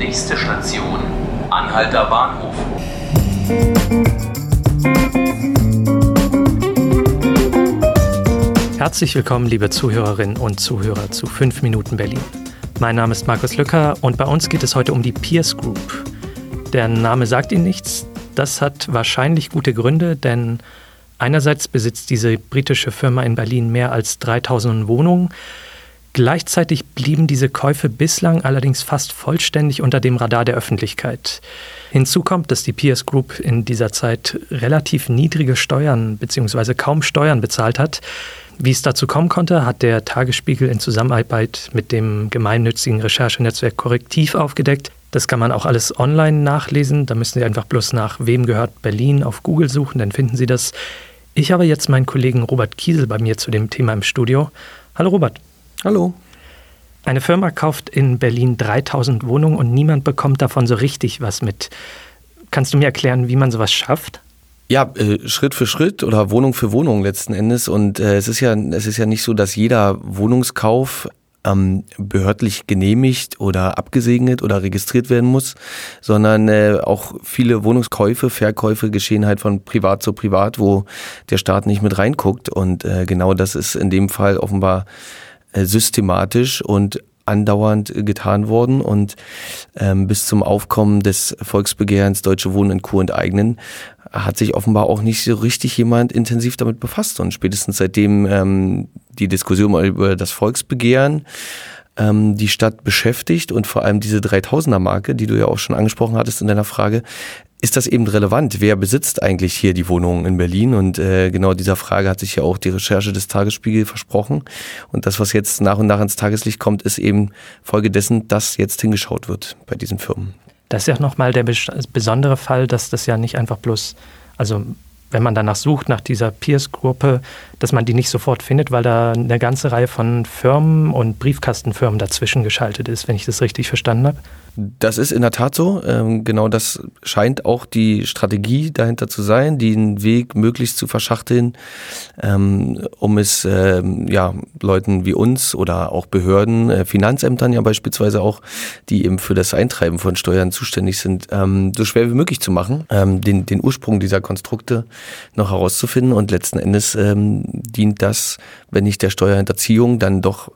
Nächste Station, Anhalter Bahnhof. Herzlich willkommen, liebe Zuhörerinnen und Zuhörer zu 5 Minuten Berlin. Mein Name ist Markus Lücker und bei uns geht es heute um die Pierce Group. Der Name sagt Ihnen nichts. Das hat wahrscheinlich gute Gründe, denn einerseits besitzt diese britische Firma in Berlin mehr als 3000 Wohnungen. Gleichzeitig blieben diese Käufe bislang allerdings fast vollständig unter dem Radar der Öffentlichkeit. Hinzu kommt, dass die Pierce Group in dieser Zeit relativ niedrige Steuern bzw. kaum Steuern bezahlt hat. Wie es dazu kommen konnte, hat der Tagesspiegel in Zusammenarbeit mit dem gemeinnützigen Recherchenetzwerk Korrektiv aufgedeckt. Das kann man auch alles online nachlesen. Da müssen Sie einfach bloß nach Wem gehört Berlin auf Google suchen, dann finden Sie das. Ich habe jetzt meinen Kollegen Robert Kiesel bei mir zu dem Thema im Studio. Hallo Robert. Hallo. Eine Firma kauft in Berlin 3000 Wohnungen und niemand bekommt davon so richtig was mit. Kannst du mir erklären, wie man sowas schafft? Ja, äh, Schritt für Schritt oder Wohnung für Wohnung letzten Endes. Und äh, es ist ja, es ist ja nicht so, dass jeder Wohnungskauf ähm, behördlich genehmigt oder abgesegnet oder registriert werden muss, sondern äh, auch viele Wohnungskäufe, Verkäufe geschehen halt von privat zu privat, wo der Staat nicht mit reinguckt. Und äh, genau das ist in dem Fall offenbar äh, systematisch und andauernd getan worden und ähm, bis zum Aufkommen des Volksbegehrens Deutsche Wohnen in Kur enteignen hat sich offenbar auch nicht so richtig jemand intensiv damit befasst und spätestens seitdem ähm, die Diskussion über das Volksbegehren ähm, die Stadt beschäftigt und vor allem diese 3000er Marke, die du ja auch schon angesprochen hattest in deiner Frage, ist das eben relevant? Wer besitzt eigentlich hier die Wohnungen in Berlin? Und äh, genau dieser Frage hat sich ja auch die Recherche des Tagesspiegel versprochen. Und das, was jetzt nach und nach ins Tageslicht kommt, ist eben Folge dessen, dass jetzt hingeschaut wird bei diesen Firmen. Das ist ja nochmal der besondere Fall, dass das ja nicht einfach bloß, also wenn man danach sucht, nach dieser Peers-Gruppe, dass man die nicht sofort findet, weil da eine ganze Reihe von Firmen und Briefkastenfirmen dazwischen geschaltet ist, wenn ich das richtig verstanden habe. Das ist in der Tat so. Ähm, genau das scheint auch die Strategie dahinter zu sein, den Weg möglichst zu verschachteln, ähm, um es ähm, ja, Leuten wie uns oder auch Behörden, äh, Finanzämtern ja beispielsweise auch, die eben für das Eintreiben von Steuern zuständig sind, so schwer wie möglich zu machen, den, den Ursprung dieser Konstrukte noch herauszufinden. Und letzten Endes dient das, wenn nicht der Steuerhinterziehung, dann doch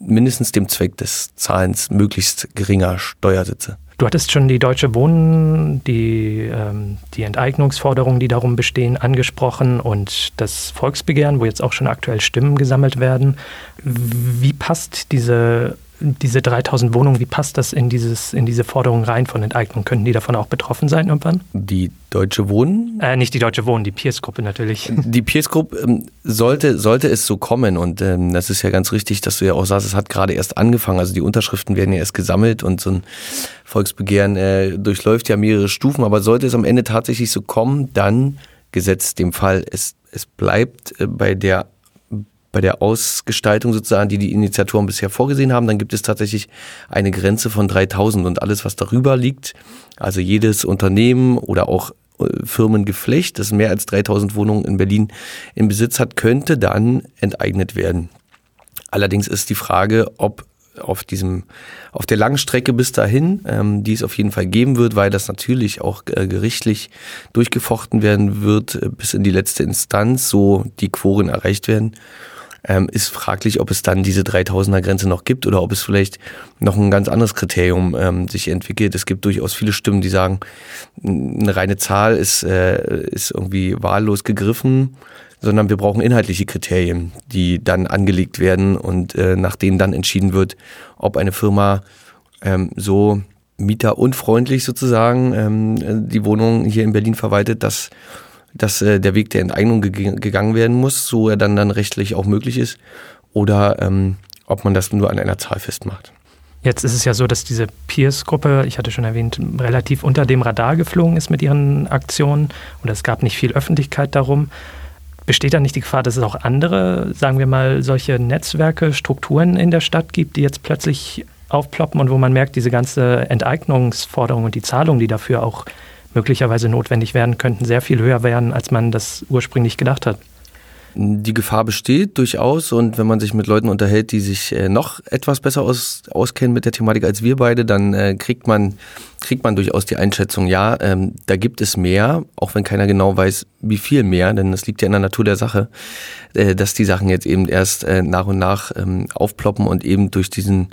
mindestens dem Zweck des Zahlens möglichst geringer Steuersätze. Du hattest schon die Deutsche Wohnen, die, ähm, die Enteignungsforderungen, die darum bestehen, angesprochen und das Volksbegehren, wo jetzt auch schon aktuell Stimmen gesammelt werden. Wie passt diese diese 3000 Wohnungen, wie passt das in, dieses, in diese Forderung rein von Enteignung? Könnten die davon auch betroffen sein irgendwann? Die Deutsche Wohnen? Äh, nicht die Deutsche Wohnen, die Pierce-Gruppe natürlich. Die Pierce-Gruppe ähm, sollte, sollte es so kommen und ähm, das ist ja ganz richtig, dass du ja auch sagst, es hat gerade erst angefangen. Also die Unterschriften werden ja erst gesammelt und so ein Volksbegehren äh, durchläuft ja mehrere Stufen. Aber sollte es am Ende tatsächlich so kommen, dann gesetzt dem Fall, es, es bleibt äh, bei der bei der Ausgestaltung sozusagen, die die Initiatoren bisher vorgesehen haben, dann gibt es tatsächlich eine Grenze von 3000 und alles, was darüber liegt, also jedes Unternehmen oder auch äh, Firmengeflecht, das mehr als 3000 Wohnungen in Berlin im Besitz hat, könnte dann enteignet werden. Allerdings ist die Frage, ob auf diesem, auf der langen Strecke bis dahin, ähm, die es auf jeden Fall geben wird, weil das natürlich auch äh, gerichtlich durchgefochten werden wird, äh, bis in die letzte Instanz, so die Quoren erreicht werden ähm, ist fraglich, ob es dann diese 3000er Grenze noch gibt oder ob es vielleicht noch ein ganz anderes Kriterium ähm, sich entwickelt. Es gibt durchaus viele Stimmen, die sagen, eine reine Zahl ist, äh, ist irgendwie wahllos gegriffen, sondern wir brauchen inhaltliche Kriterien, die dann angelegt werden und äh, nach denen dann entschieden wird, ob eine Firma ähm, so mieterunfreundlich sozusagen ähm, die Wohnung hier in Berlin verwaltet, dass dass äh, der Weg der Enteignung ge gegangen werden muss, so er dann, dann rechtlich auch möglich ist, oder ähm, ob man das nur an einer Zahl festmacht. Jetzt ist es ja so, dass diese Peers-Gruppe, ich hatte schon erwähnt, relativ unter dem Radar geflogen ist mit ihren Aktionen und es gab nicht viel Öffentlichkeit darum. Besteht da nicht die Gefahr, dass es auch andere, sagen wir mal, solche Netzwerke, Strukturen in der Stadt gibt, die jetzt plötzlich aufploppen und wo man merkt, diese ganze Enteignungsforderung und die Zahlung, die dafür auch möglicherweise notwendig werden könnten, sehr viel höher werden, als man das ursprünglich gedacht hat. Die Gefahr besteht durchaus und wenn man sich mit Leuten unterhält, die sich äh, noch etwas besser aus, auskennen mit der Thematik als wir beide, dann äh, kriegt man kriegt man durchaus die Einschätzung, ja, ähm, da gibt es mehr, auch wenn keiner genau weiß, wie viel mehr, denn das liegt ja in der Natur der Sache, äh, dass die Sachen jetzt eben erst äh, nach und nach ähm, aufploppen und eben durch diesen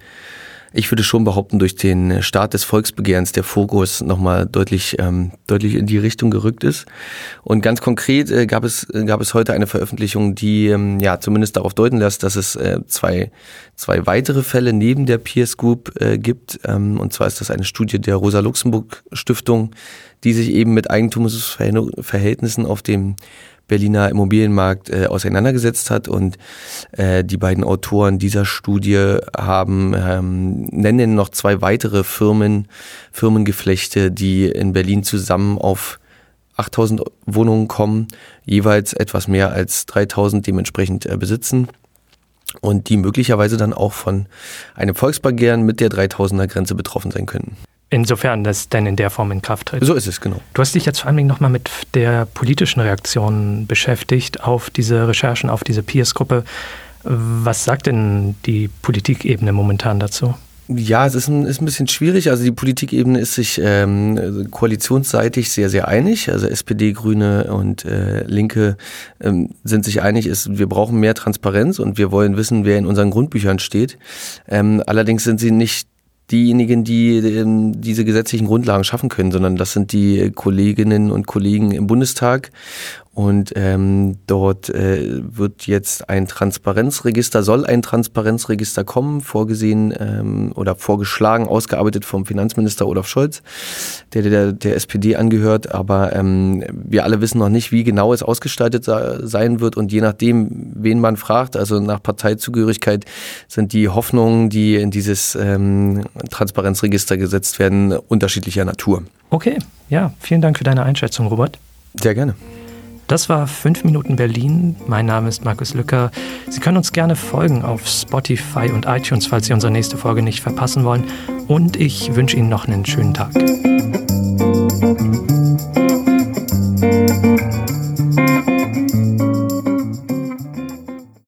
ich würde schon behaupten, durch den Start des Volksbegehrens der Fokus nochmal deutlich, ähm, deutlich in die Richtung gerückt ist. Und ganz konkret äh, gab, es, äh, gab es heute eine Veröffentlichung, die ähm, ja zumindest darauf deuten lässt, dass es äh, zwei, zwei weitere Fälle neben der Peers Group äh, gibt. Ähm, und zwar ist das eine Studie der Rosa-Luxemburg-Stiftung, die sich eben mit Eigentumsverhältnissen auf dem Berliner Immobilienmarkt äh, auseinandergesetzt hat. Und äh, die beiden Autoren dieser Studie haben ähm, nennen noch zwei weitere Firmen, Firmengeflechte, die in Berlin zusammen auf 8000 Wohnungen kommen, jeweils etwas mehr als 3000 dementsprechend äh, besitzen und die möglicherweise dann auch von einem Volksbegehren mit der 3000er Grenze betroffen sein könnten. Insofern das denn in der Form in Kraft tritt. So ist es, genau. Du hast dich jetzt vor allem nochmal mit der politischen Reaktion beschäftigt auf diese Recherchen, auf diese Peers-Gruppe. Was sagt denn die Politikebene momentan dazu? Ja, es ist ein, ist ein bisschen schwierig. Also die Politikebene ist sich ähm, koalitionsseitig sehr, sehr einig. Also SPD, Grüne und äh, Linke ähm, sind sich einig, ist, wir brauchen mehr Transparenz und wir wollen wissen, wer in unseren Grundbüchern steht. Ähm, allerdings sind sie nicht diejenigen, die ähm, diese gesetzlichen Grundlagen schaffen können, sondern das sind die Kolleginnen und Kollegen im Bundestag. Und ähm, dort äh, wird jetzt ein Transparenzregister, soll ein Transparenzregister kommen, vorgesehen ähm, oder vorgeschlagen, ausgearbeitet vom Finanzminister Olaf Scholz, der der, der SPD angehört. Aber ähm, wir alle wissen noch nicht, wie genau es ausgestaltet sein wird. Und je nachdem, wen man fragt, also nach Parteizugehörigkeit, sind die Hoffnungen, die in dieses ähm, Transparenzregister gesetzt werden, unterschiedlicher Natur. Okay, ja, vielen Dank für deine Einschätzung, Robert. Sehr gerne. Das war 5 Minuten Berlin. Mein Name ist Markus Lücker. Sie können uns gerne folgen auf Spotify und iTunes, falls Sie unsere nächste Folge nicht verpassen wollen. Und ich wünsche Ihnen noch einen schönen Tag.